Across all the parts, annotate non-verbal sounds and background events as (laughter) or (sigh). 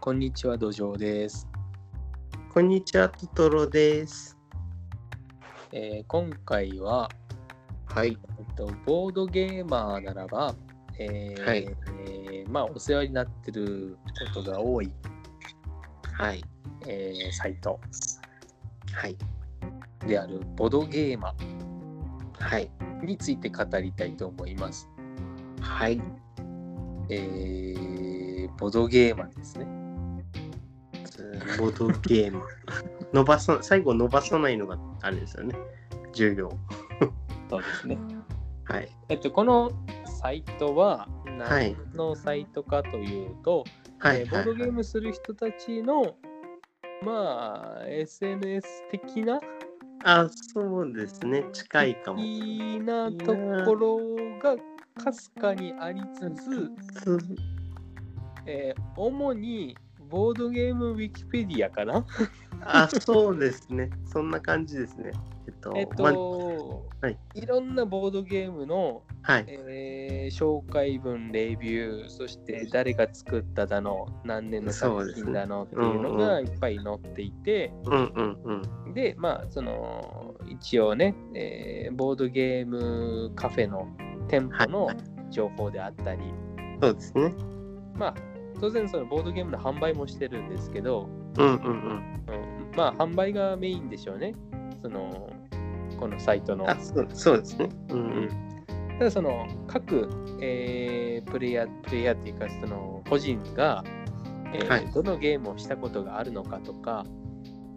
こんにちは、土壌です。こんにちは、トトロです。えー今回は、はい。えっと、ボードゲーマーならば、えーはいえーまあ、お世話になってることが多い、はい。えーサイトはい。であるボドゲーマはい。について語りたいと思います。はい。えーボドゲーマですね。ボードゲーム。(laughs) 伸ばさ、最後伸ばさないのがあれですよね。重要。そうですね。はい。えっと、このサイトははい何のサイトかというと、はい。えーボードゲーム。ムする人たちの、まあ、SNS 的な、あ、そうですね。近いかも。いいなところがかすかにありつつ、つえー主にボードゲームウィキペディアかな？あ、そうですね。そんな感じですね。えっと、えっまと、はいいろんなボードゲームの、はい。えー紹介文、レビュー、そして誰が作っただの、何年の作品だのっていうのがいっぱい載っていて。で、まあ、その、一応ね、えーボードゲームカフェの店舗のはい情報であったり、そうですね。まあ、当然そのボードゲームの販売もしてるんですけど、うんうんうん。うん、まあ、販売がメインでしょうね。その、このサイトの。あ、そうそうですね。うんううんん。ただその各、えープレイヤー、プレイヤーっていうか、その個人が、えーはいどのゲームをしたことがあるのかとか、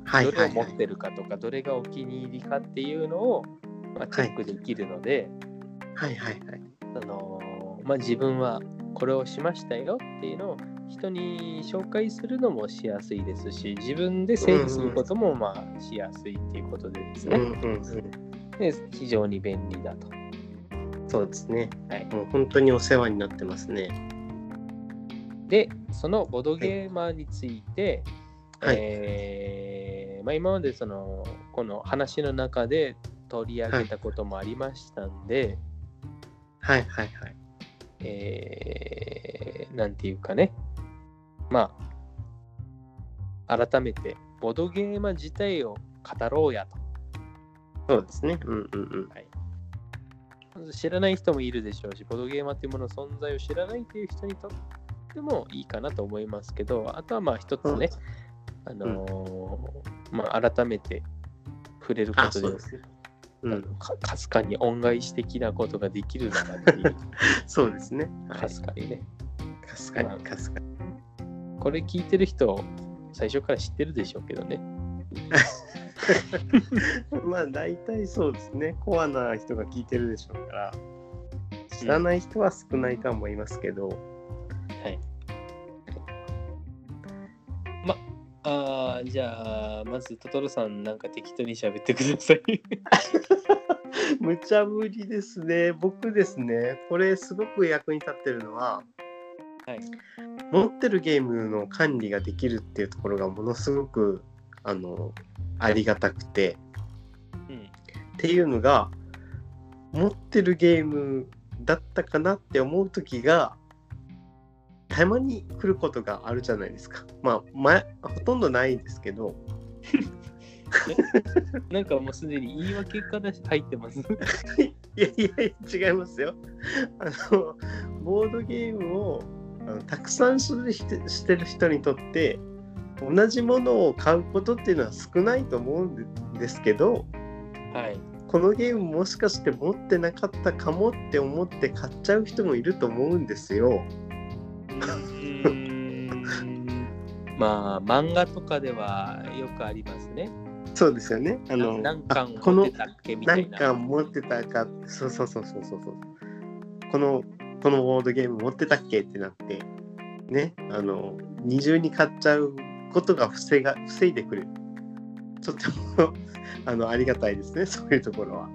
はいどれをはいはい。持ってるかとか、どれがお気に入りかっていうのを、まあ、チェックできるので、はいはいはい。そのまあ、自分はこれをしましたよっていうのを人に紹介するのもしやすいですし、自分で整理することもまあしやすいっていうことでですね、うんうんうん。で非常に便利だと。そうですね。はい、もう本当にお世話になってますね。で、そのボドゲーマーについて、はいえーまあ、今までそのこの話の中で取り上げたこともありましたんで、はいはいはい。えーなんていうかね、まあ、改めてボドゲーマー自体を語ろうやと。そうですね。うんうんうん。まず知らない人もいるでしょうし、ボドゲーマーっていうものの存在を知らないという人にとってもいいかなと思いますけど、あとはまあ一つね、あのーまあ、改めて触れるこあ、とでそうかかすかに恩返し的なことができるならっていう、(laughs) そうですね。かすかにね。かすかに、かすかに。これ聞いてる人、最初から知ってるでしょうけどね。(laughs) まあ、大体そうですね。コアな人が聞いてるでしょうから、知らない人は少ないとは思いますけど、はい。ま、あーじゃあ、まずトトロさんなんか適当に喋ってください。(laughs) 無茶ぶりですね。僕ですね、これすごく役に立ってるのは、はい。持ってるゲームの管理ができるっていうところがものすごくあのありがたくてうん。っていうのが持ってるゲームだったかなって思う時がたまに来ることがあるじゃないですか。まあ、前ほとんどないですけど (laughs) なんかもうすでに言い訳から入ってます。(laughs) いやいやいや違いますよ。あのボードゲームをあのたくさんするしてしてる人にとって同じものを買うことっていうのは少ないと思うんでですけどはい。このゲームもしかして持ってなかったかもって思って買っちゃう人もいると思うんですよ。(laughs) まあ、漫画とかではよくありますね。そうですよね。あの何巻持ってたっけみたいな。何巻持ってたかそうそうそうそうそうそうこのこのボードゲーム持ってたっけ？ってなってねあの二重に買っちゃうことが防が防いでくれる。とても (laughs) あのありがたいですね (laughs) そういうところは。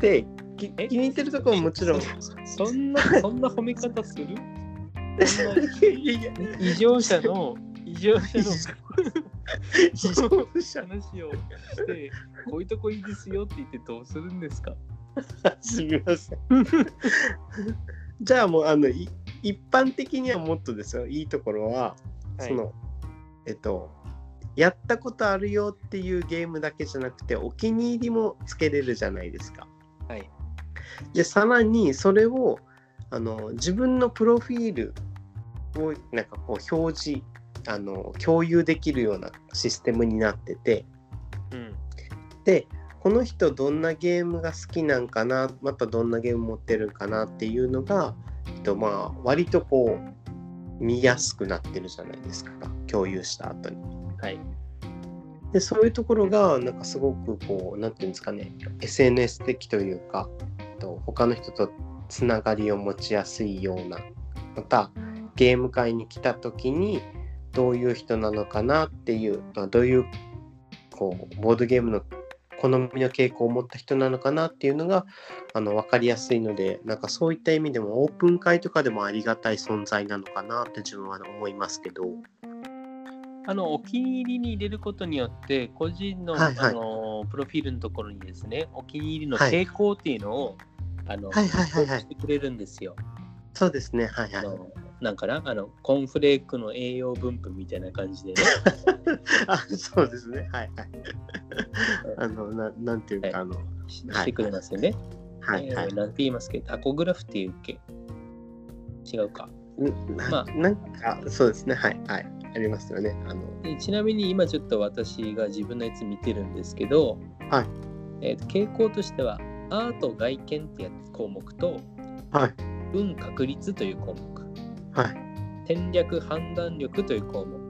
で気に入ってるところももちろん。いそんな、(laughs) そんな褒め方する？異常者の、異常者の非常者。話をして、こういうとこいいですよって言ってどうするんですか？(laughs) すみません。(laughs) じゃあもうあのい一般的にはもっとですよいいところは、はいそのえっとやったことあるよっていうゲームだけじゃなくてお気に入りもつけれるじゃないですか。はい。でさらにそれをあの自分のプロフィールをなんかこう表示あの共有できるようなシステムになっててうん。でこの人どんなゲームが好きなんかな？またどんなゲーム持ってるかなっていうのが、えっと、まあ割とこう見やすくなってるじゃないですか共有した後に。はい。でそういうところがなんかすごくこうなんていうんですかね SNS 的というかえっと他の人とつながりを持ちやすいようなまたゲーム会に来た時にどういう人なのかなっていうまあどういうこうボードゲームの好みの傾向を持った人なのかなっていうのがあの分かりやすいのでなんかそういった意味でもオープン会とかでもありがたい存在なのかなって自分は思いますけど。あのお気に入りに入れることによって、個人の,、はいはいあのプロフィールのところにですね、お気に入りのはい傾向っていうのを、あのはいはいはいはいしてくれるんですよ。そうですねはいはい。あのなんかな？あの、コーンフレークの栄養分布みたいな感じでね。(laughs) あ、そうですね。はいはい。(laughs) あの、ななんていうか、あの、はいししてくれますよね。はいはいえー。なんて言いますけ？ど、タコグラフっていうっけ？違うか。まあなんか、そうですね。はいはい。ありますよね。あの、でちなみに今ちょっと私が自分のやつ見てるんですけど、はいえーと傾向としては、アート外見ってやつ項目と、はい運確率という項目、はい。戦略判断力という項目、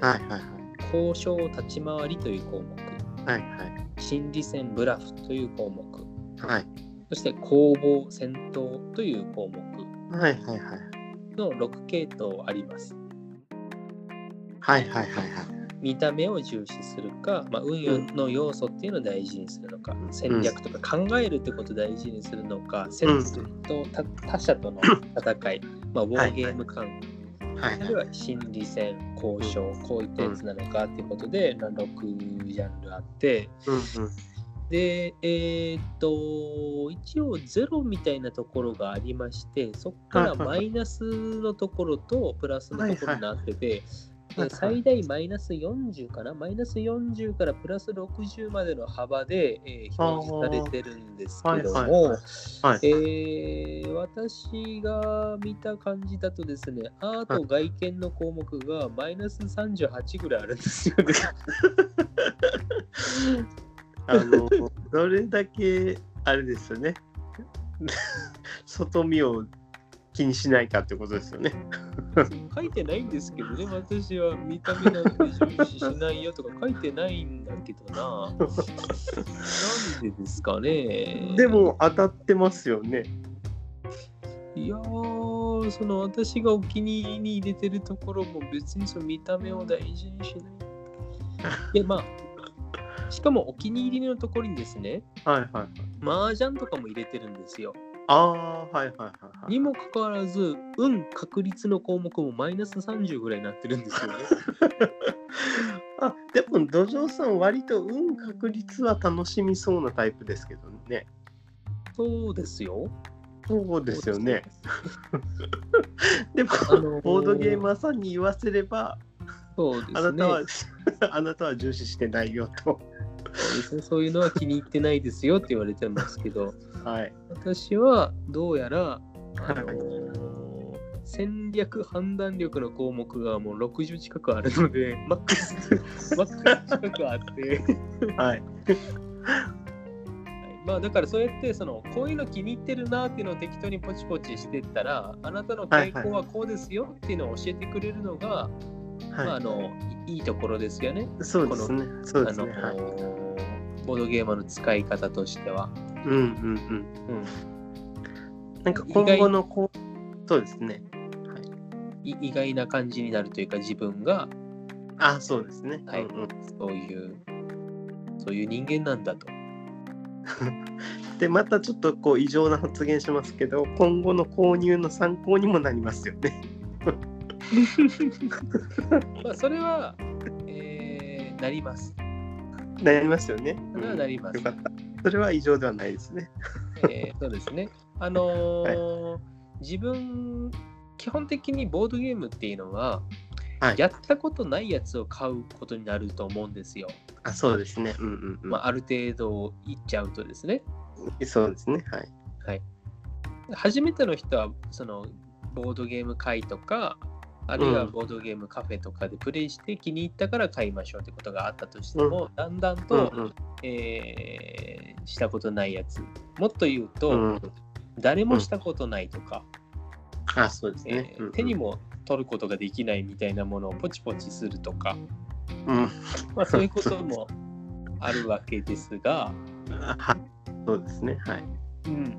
はいはい交渉立ち回りという項目、はいはい。心理戦ブラフという項目、はい。そして攻防戦闘という項目。はいはいはい。の6系統あります。はいはいはいはい見た目を重視するか、まあ、運の要素っていうのを大事にするのか、戦略とか考えるってことを大事にするのか、戦争と他他者との戦い、まあ、ウォーゲーム感、はいあるいは心理戦、交渉、こういったやつなのかっていうことで、まあ6ジャンルあって、うんうん。で、えーっと、一応ゼロみたいなところがありまして、そこからマイナスのところとプラスのところになってて、はいはいで最大マイナス40かな？マイナス40からプラス60までの幅で、えー表示されてるんですけども、えー私が見た感じだとですね、アート外見の項目がマイナス38ぐらいあるんですよね。(laughs) あの、どれだけ、あれですよね。(laughs) 外見を気にしないかってことですよね。(laughs) 書いてないんですけどね、私は見た目なんて重視しないよとか書いてないんだけどな。なんでですかね。で、も当たってますよね。いやー、その私がお気に入りに入れてるところも別にその見た目を大事にしない。で、まあ、しかもお気に入りのところにですね、はいはいはい。麻雀とかも入れてるんですよ。ああ、はいはいはいはい。にもかかわらず、運確率の項目もマイナス30ぐらいになってるんですよね。(laughs) あでも土壌さん割と運確率は楽しみそうなタイプですけどね。そうですよ。そうですよね。(laughs) でも、あのーボードゲーマーさんに言わせれば、そうですね。あなたは、(laughs) あなたは重視してないよと。そうですねそういうのは気に入ってないですよって言われてますけど、はい。私はどうやら、あのはいー戦略判断力の項目がもう60近くあるので、(laughs) マックス、マックス近くあって、はい。まあだからそうやってそのこういうの気に入ってるなっていうのを適当にポチポチしてったら、あなたの傾向はこうですよっていうのを教えてくれるのが、まあ、はあのい (laughs) いいところですよね。い。そうですね。そうであのすね。はい。ボードゲーマーの使い方としては。うんうんうん。うんなんか今後のこう、そうですね。い意外な感じになるというか自分が、あそうですね。はいうんうんそういうそういう人間なんだと。(laughs) で、またちょっとこう異常な発言しますけど、今後の購入の参考にもなりますよね。(laughs) まあそれは、えーなります。なりますよね。それはなりますよかった。それは異常ではないですね。えーそうですね。あのー自分基本的にボードゲームっていうのは、はいやったことないやつを買うことになると思うんですよ。あ、そうですね。うんうんうん。まあ、ある程度いっちゃうとですね。そうですね。はい。はい、初めての人はそのボードゲーム会とかあるいはうんボードゲームカフェとかでプレイして気に入ったから買いましょうってことがあったとしても、だんだんうんと、うんえーしたことないやつもっと言うと、うん誰もしたことないとか、あ、そうですね。えー手にも取ることができないみたいなものをポチポチするとか、うん。うん。まあ、そういうこともあるわけですが。(laughs) そうですね。はい。うん、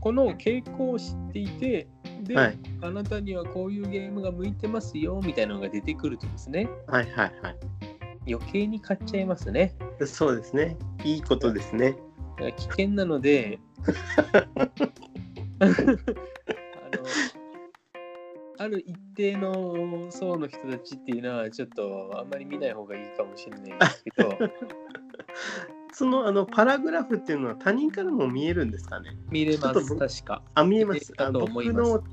この傾向を知っていてで、はい。あなたにはこういうゲームが向いてますよみたいなのが出てくるとですねはいはいはい。余計に買っちゃいますねそうですね。いいことですね。危険なのであのある一定の層の人たちっていうのはちょっとあんまり見ない方がいいかもしれないんですけどそのあのパラグラフっていうのは他人からも見えるんですかね？見れます確かあ、見えます。だあ僕の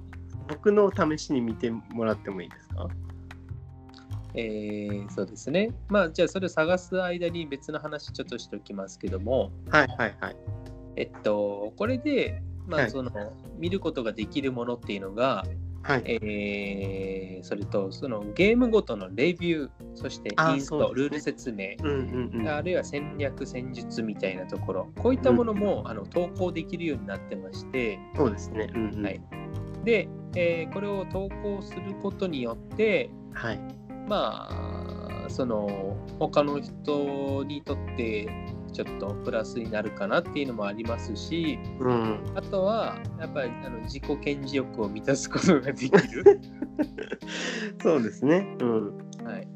僕の試しに見てもらってもいいですか？えーそうですねまあじゃあそれを探す間に別の話ちょっとしておきますけどもはいはいはい。えっとこれでまはいあその、見ることができるものっていうのがはい。えーそれとそのゲームごとのレビューそしてあインスト、ねルール説明うんうんうん。あるいは戦略戦術みたいなところこういったものも、あの投稿できるようになってまして、そうですね。うんうん。はいで、えーこれを投稿することによってはい。まあその他の人にとってちょっとプラスになるかなっていうのもありますしうん。あとはやっぱりあの自己顕示欲を満たすことができる。(laughs) そうですね。うん。はい。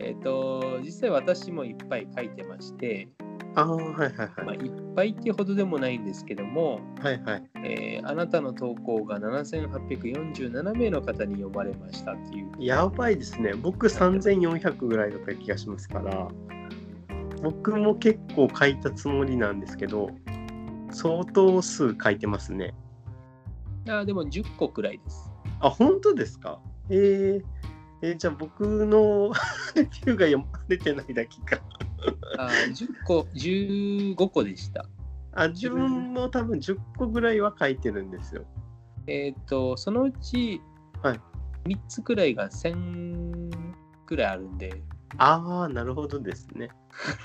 えっ、と、実際私もいっぱい書いてまして、ああ、はいはいまあ、はい。いっぱいっていうほどでもないんですけども、はいはい。えーあなたの投稿が7847名の方に読まれましたっていう。やばいですね。僕3400ぐらいだった気がしますから、僕も結構書いたつもりなんですけど、相当数書いてますね。あーでも10個くらいです。あ、本当ですか？えー、えーじゃあ僕のレビューが読まれてないだけか。あー10個、15個でした。あ、自分も多分10個ぐらいは書いてるんですよ。えっ、と、そのうちはい3つくらいが1000くらいあるんで、ああ、なるほどですね。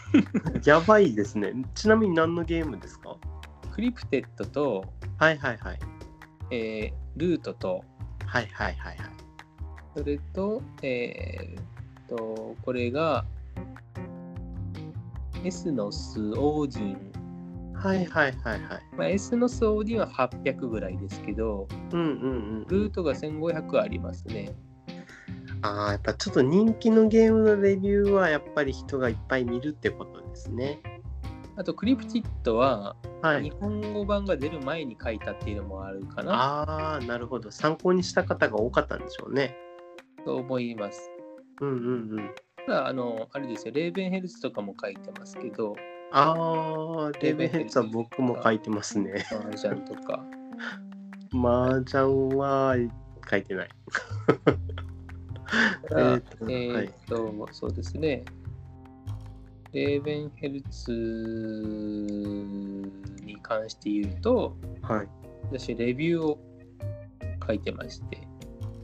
(laughs) やばいですね。ちなみに何のゲームですか？クリプテッドと、はいはいはい。えールートと、はいはいはいはい。それと、えー、と、これが、エスノス・オーディン。はいはいはいはい。まあ、エスノス・オーディンは800ぐらいですけど、うんうんうん。ルートが1500ありますね。ああ、やっぱちょっと人気のゲームのレビューはやっぱり人がいっぱい見るってことですね。あと、クリプティッドは、はい。日本語版が出る前に書いたっていうのもあるかなああ、なるほど。参考にした方が多かったんでしょうね。と思います。うんうんうん。ただ、あの、あれですよ、レーベンヘルツとかも書いてますけど、ああ、レベヘッツは僕も書いてますね。マージャンとか。麻雀は書いてない。えーとえはいーっと、そうですね。レーベンヘルツに関して言うと、はい。私、レビューを書いてまして、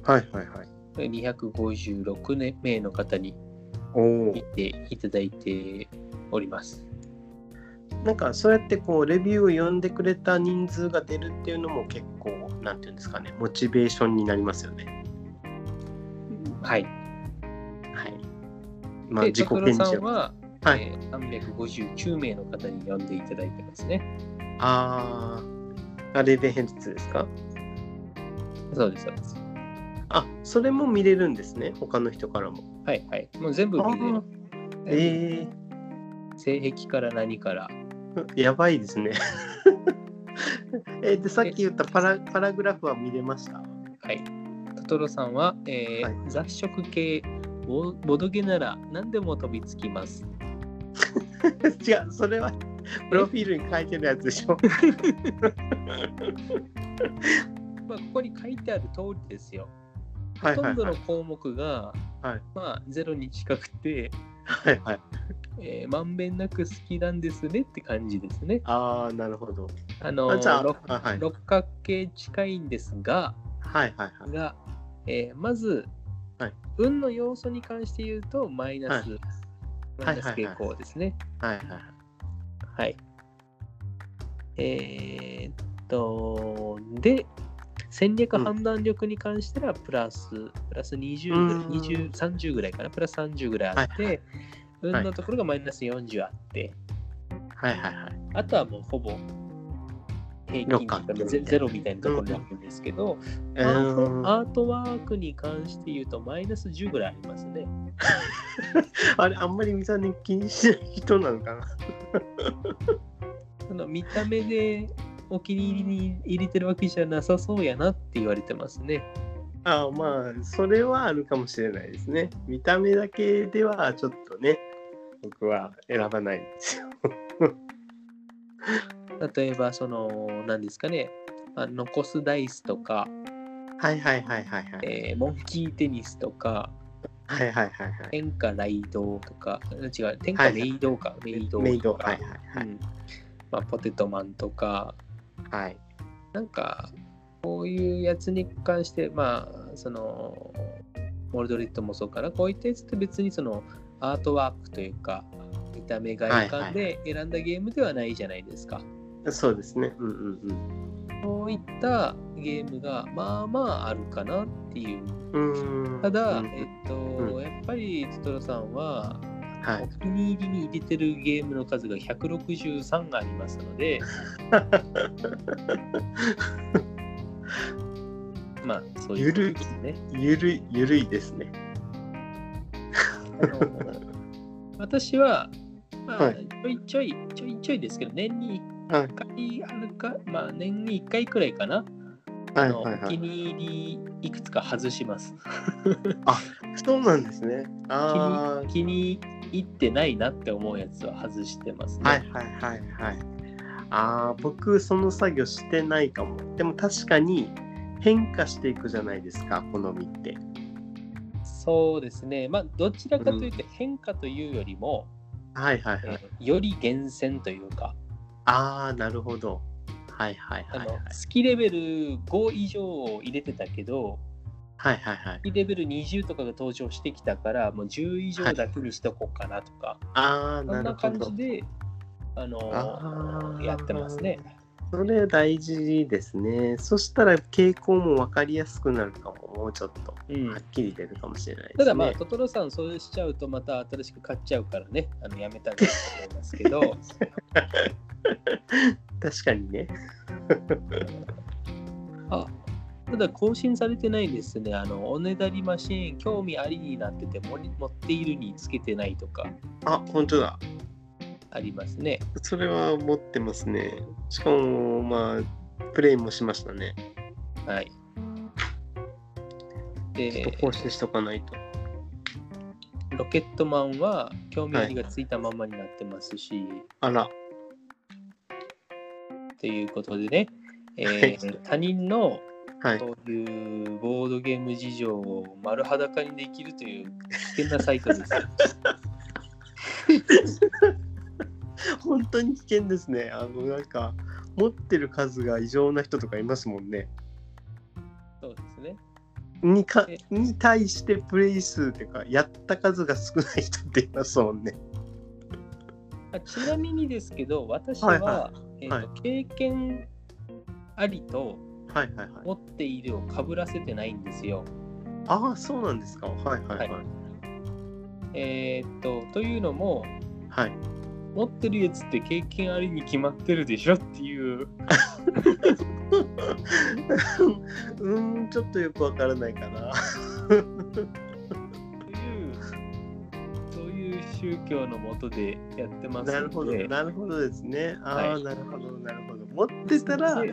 はいはいはい。これ256名の方に見。ていただいております。なんかそうやってこうレビューを読んでくれた人数が出るっていうのも結構なんていうんですかねモチベーションになりますよね。はい。はい。まあで、自己顕示は、はいえー359名の方に読んでいただいてますね。あーあレベヘンツですか？そうです、そうです。あそれも見れるんですね他の人からも。はいはい。もう全部見れる。え性癖から何から。ー、やばいですね。(laughs) えでさっき言ったパラパラグラフは見れました？はい。トトロさんは、えーはい雑食系ボボドゲなら何でも飛びつきます。(laughs) 違うそれはプロフィールに書いてるやつでしょ。(laughs) まあ、ここに書いてある通りですよ。ほとんどの。項目が、はいまあ、ゼロに近くて、はいはい。えーまんべんなく好きなんですねって感じですね。ああ、なるほど。あのあじゃあ、六あはい。六角形近いんですが、はいはいはい。がえーまず、はい運の要素に関して言うと、マイナス、はいマイナス傾向ですね。はいはいはい。はい。えーっと、で、戦略うん。判断力に関してはプラス、プラス20うんぐらい、20、30ぐらいかな、プラス30ぐらいあって、はい。はい運のところがマイナス40あって、はいはいはい。あとはもうほぼ平均とかゼゼロみたいなところになるんですけど、えアートー、アートワークに関して言うとマイナス10ぐらいありますね。(laughs) あれ、あんまり見た目気にしない人なのかな？(laughs) その見た目でお気に入りに入れてるわけじゃなさそうやなって言われてますね。ああまあ、それはあるかもしれないですね。見た目だけではちょっとね、僕は選ばないんですよ。(laughs) 例えば、その、何ですかね、あ残すダイスとか、はいはいはいはいはい。えーモンキーテニスとか、はいはいはいはい。天下雷道とか、違う、天下メイドか、メイドメイド、とか、はいはいはい。うんまあ、ポテトマンとか、はい。なんか、こういうやつに関して、まあ、その、モルドレットもそうかな、こういったやつって別にそのアートワークというか、見た目外観で選んだゲームではないじゃないですか。そうですね。うんうんそういったゲームがまあまああるかなっていう。うただ、うんえっと、うんやっぱりトトロさんは、おはい。気に入りに入れてるゲームの数が163ありますので、(laughs) まあ、そういうことですね。ゆるい、ゆるいですね。あの (laughs) 私は、まあ、はいちょいちょい、ちょいちょいですけど、年にはい1回あるか、まあ、年に1回くらいかな。あのはいはいはい。お気に入りいくつか外します。そうなんですね。あ気に入ってないなって思うやつは外してますね。あ。はいはいはいはい。ああ、僕その作業してないかも。でも確かに変化していくじゃないですか、好みって。そうですね。まあ、どちらかというと変化というよりも、はいはいはい。えーより厳選というか、ああ、なるほど。はいはいはいはい。好きレベル5以上を入れてたけど、はいはいはい。レベル20とかが登場してきたから、もう10以上だけにしとこうかなとか、ああ、そんななるほど感じ。で、あのやってますね。それ大事ですね。そしたら傾向も分かりやすくなるかも、もうちょっと。うんはっきり出るかもしれないですね。ただまあ、トトロさん、それしちゃうと、また新しく買っちゃうからね、あのやめたらいいと思いますけど、(laughs) 確かにね。あただ更新されてないですね。あの、おねだりマシーン、興味ありになってても、持っているにつけてないとかあ、本当だ。ありますね。それは持ってますね。しかも、まあ、プレイもしましたね。はい。ちょっとで、更新しとかないと。ロケットマンは興味ありがついたままになってますし、あら。ということでね、えはいー他人のはい。そういうボードゲーム事情を丸裸にできるという危険なサイトです。(laughs) 本当に危険ですね。あの、なんか、持ってる数が異常な人とかいますもんね。そうですね。にかえに対してプレイ数というか、やった数が少ない人っていますもんね。あちなみにですけど、私は、はいはえ経験ありとはいはいはい。持っているをかぶらせてないんですよ。ああ、そうなんですか。はいはいはい。はえーっと、というのも、はい。持ってるやつって経験ありに決まってるでしょっていう、うーん、ちょっとよくわからないかな。そういうそういう宗教のもとでやってますなるほど、なるほどですね。ああ、はいなるほど、なるほど。持ってたら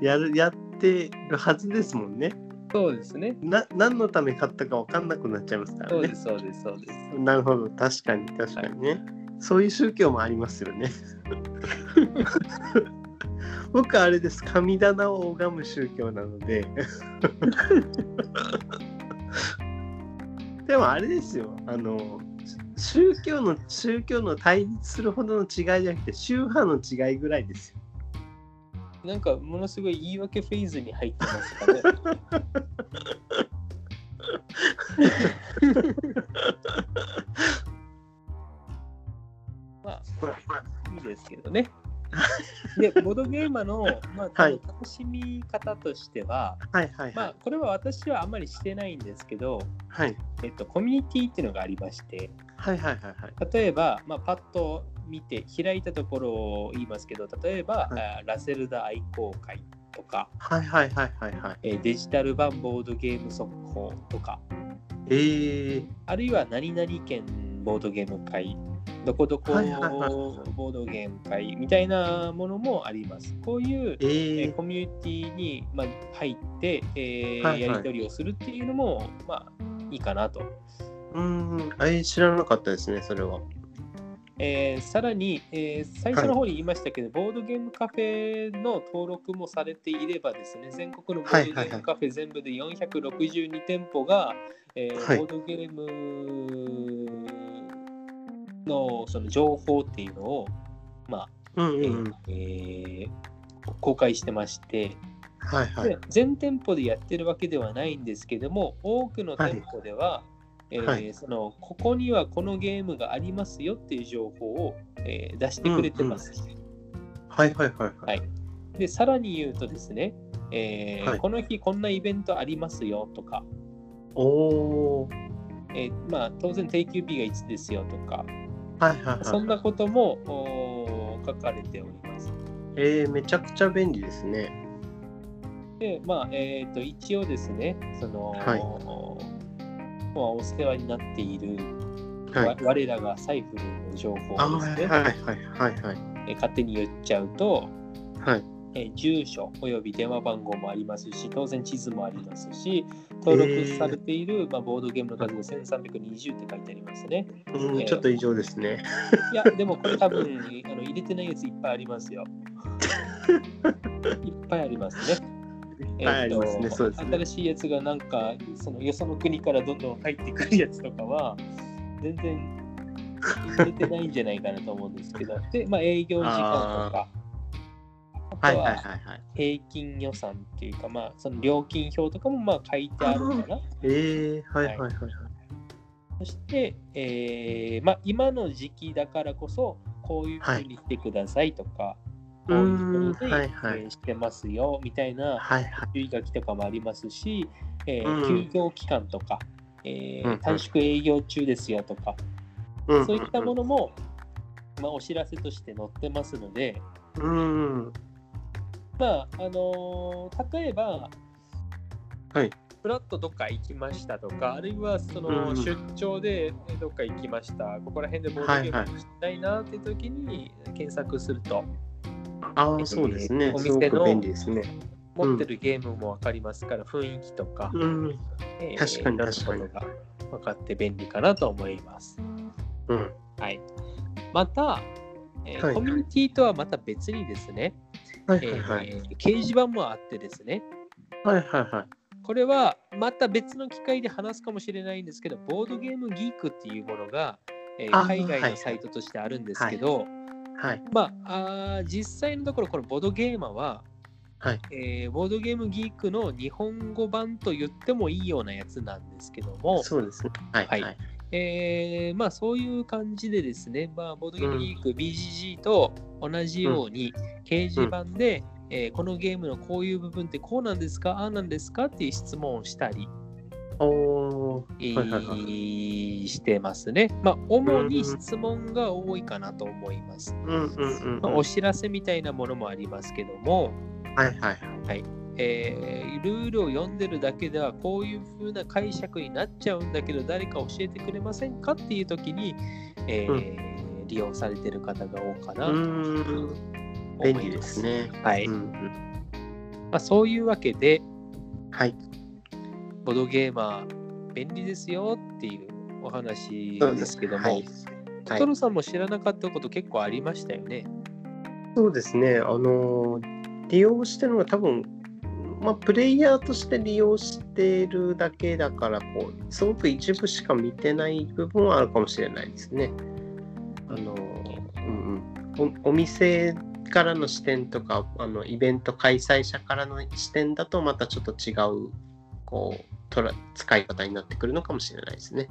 やる、やってるはずですもんね。そうですね。な、何のため買ったかわかんなくなっちゃいますからねそうで。す、そうです、そうです。なるほど、確かに、確かにね。そういう宗教もありますよね。(laughs) 僕あれです神棚を拝む宗教なので (laughs) でもあれですよあの宗教の宗教の対立するほどの違いじゃなくて宗派の違いぐらいですよなんかものすごい言い訳フェーズに入ってますかね。(laughs) まあ、いいですけどね。で、ボードゲーマーの、まあ、はい。楽しみ方としては、はいはいはい。まあ、これは私はあまりしてないんですけど、はい。えっと、コミュニティっていうのがありまして、はいはいはいはい。例えば、まあ、パッと見て開いたところを言いますけど、例えば、はい。あラセルダ愛好会とか、はいはいはいはいはい。えーデジタル版ボードゲーム速報とか、えー、あるいは何々県ボードゲーム会、どこどこボードゲーム会みたいなものもあります。こういう、ええーーコミュニティに、まあ、入って、えーはいはい。やり取りをするっていうのも、まあ、いいかなと。うーん。あえー知らなかったですねそれはえーさらに、えー最初の方に言いましたけど、ボードゲームカフェの登録もされていればですね、全国のボードゲームカフェ全部で462店舗が、えーはい。ボードゲームのその情報っていうのを、まあえうんうん。えー公開してまして、はいはい。で全店舗でやってるわけではないんですけども、多くの店舗では、えーはい。そのここにはこのゲームがありますよっていう情報を、えー出してくれてます。はいはいはいはい。で、さらに言うとですね、えーはい。この日こんなイベントありますよとか、おおえーまあ、当然定休日がいつですよとか、はいはいはい。そんなことも書かれております。えー、めちゃくちゃ便利ですね。で、まあ、えっ、と、一応ですね、その、はいまあ、お世話になっている、はいわ我らがサイフルの情報ですね、はいはいはいはい勝手に言っちゃうと、はいえー住所および電話番号もありますし、当然地図もありますし、登録されている、まあ、ボードゲームの数が1320って書いてありますね。うん、えーちょっと異常ですね。いや、でもこれ多分あの入れてないやついっぱいありますよ。(laughs) いっぱいありますね。えーとそうですね新しいやつがなんか、そのよその国からどんどん入ってくるやつとかは、全然入れてないんじゃないかなと思うんですけど、で、まあ、営業時間とか、あとはいはいはいははい。平均予算っていうか、まあ、その料金表とかもまあ書いてあるかな。(laughs) えー、はいはいはいはい。そして、えーまあ、今の時期だからこそ、こういうふうにしてくださいとか、こういうふうに、はいはい。えーしてますよみたいな。注意書きとかもありますし、えーうん。休業期間とか、えー短縮営業中ですよとか、うんそういったものも、まあ、お知らせとして載ってますので、うん。まああのー例えば、はい。フラッとどっか行きましたとか、あるいはそのうん出張でえーどっか行きました、ここら辺でボードゲームしたいなっていう時に検索すると、ああ、そうですね。お店の。持ってるゲームも分かりますから、雰囲気とか、うん。えー確かに確かに分かって便利かなと思います。うん。はい、また、えーはいコミュニティとはまた別にですね、はいえ。掲示板もあってですね、はいはいはい。これはまた別の機会で話すかもしれないんですけど、ボードゲームギークっていうものが、えーあ海外はいのサイトとしてあるんですけど、はいまああー実際のところ、このボードゲーマーは、はい。えーボードゲームギークの日本語版と言ってもいいようなやつなんですけども、そうですね。はいはいはい。えーまあそういう感じでですね、まあ、ボードゲームギーク BGG と同じように掲示板で、えーこのゲームのこういう部分ってこうなんですかああなんですかっていう質問をしたり、してますね。まあ主に質問が多いかなと思います。うんうんうんうん。まあ、お知らせみたいなものもありますけども、はいはいはい。えールールを読んでるだけではこういう風な解釈になっちゃうんだけど誰か教えてくれませんかっていう時に、えー利用されてる方が多いかなうと。思います。便利ですね。はい、うんうん。まあ、そういうわけではい。ボードゲーマー便利ですよっていうお話ですけども、はい。トトロさんも知らなかったこと結構ありましたよね。そうですね。あのー利用してるのが多分、まあ、プレイヤーとして利用してるだけだからこうすごく一部しか見てない部分はあるかもしれないですね。あのうんうん、おお店からの視点とかあのイベント開催者からの視点だとまたちょっと違うこう使い方になってくるのかもしれないですね。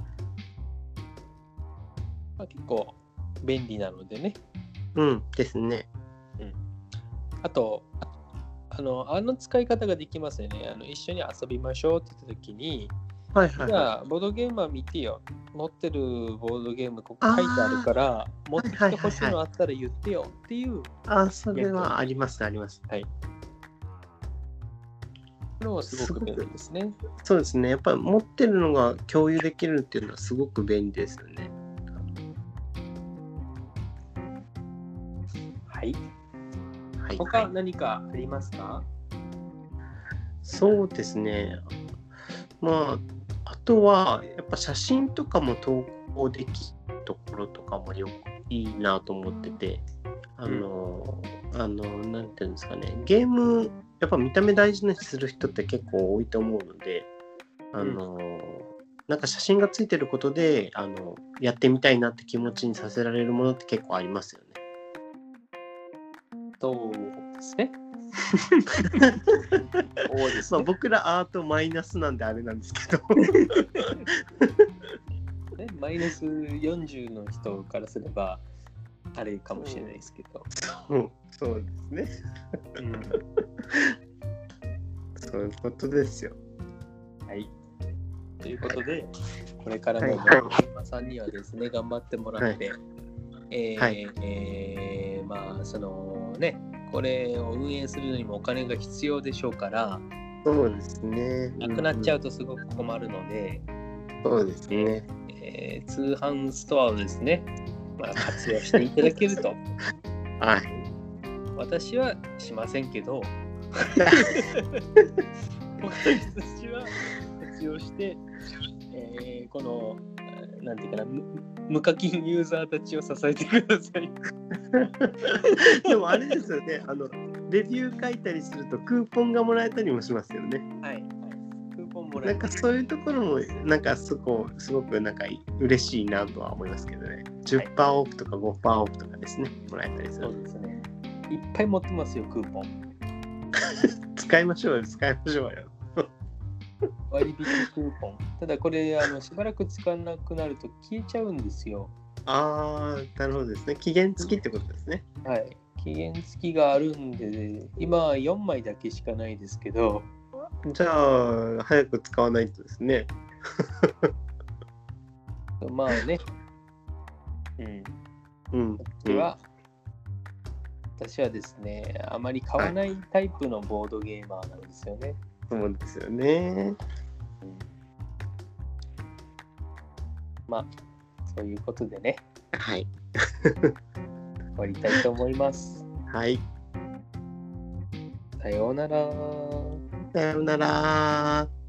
まあ、結構便利なのでね。うんですね。あと、ああのあの使い方ができますよね。あの一緒に遊びましょうって言った時に、はいはい、じはゃあボードゲームは見てよ。持ってるボードゲームここ書いてあるから、持ってきてほしいのあったら言ってよっていうい。あ、それはありますあります。のはすごく便利ですね。そうですね。やっぱり持ってるのが共有できるっていうのはすごく便利ですよね。はい。はい、他何かありますか？そうですね。まあ、あとは、やっぱ写真とかも投稿できるところとかもよくいいなと思ってて、あの、あの、なんていうんですかね、ゲーム、やっぱ見た目大事にする人って結構多いと思うので、あの、なんか写真がついてることで、あの、やってみたいなって気持ちにさせられるものって結構ありますよね。そうですね。そうですまあ、ね僕らアートマイナスなんであれなんですけど。(laughs) ね。マイナス40の人からすれば、あれかもしれないですけど。うん、そうですね。うんそういうことですよ。はい。ということで、これからもはい馬さんにはですね、頑張ってもらって、えーはいえーまあ、そのね、これを運営するのにもお金が必要でしょうから、そうですね。なくなっちゃうと。すごく困るので、そうですね。えー通販ストアをですね、まあ、活用していただけると、はい。私はしませんけど、(laughs) 私は活用して、えーこの、えーなんていうかな、無無課金ユーザーたちを支えてください。(laughs) でもあれですよね。あのレビュー書いたりするとクーポンがもらえたりもしますよね。はい。はい、クーポンもらえなんかそういうところもなんかそこすごくなんか嬉しいなとは思いますけどね。10%オフとか5%オフとかですね。もらえたりするそう。ですね。いっぱい持ってますよ、クーポン。(laughs) 使いましょうよ。使いましょうよ。割引クーポン。ただこれ、あのしばらく使わなくなると消えちゃうんですよ。ああ、なるほどですね。期限付きってことですね。はい。期限付きがあるんで、今は4枚だけしかないですけど、じゃあ、早く使わないとですね。(laughs) まあね。うん。うん。私は、私はですね、あまり買わないタイプのボードゲーマーなんですよね。そうですよね。まあ、そういうことでね、はい。(laughs) 終わりたいと思います。はい。さようなら。さようなら。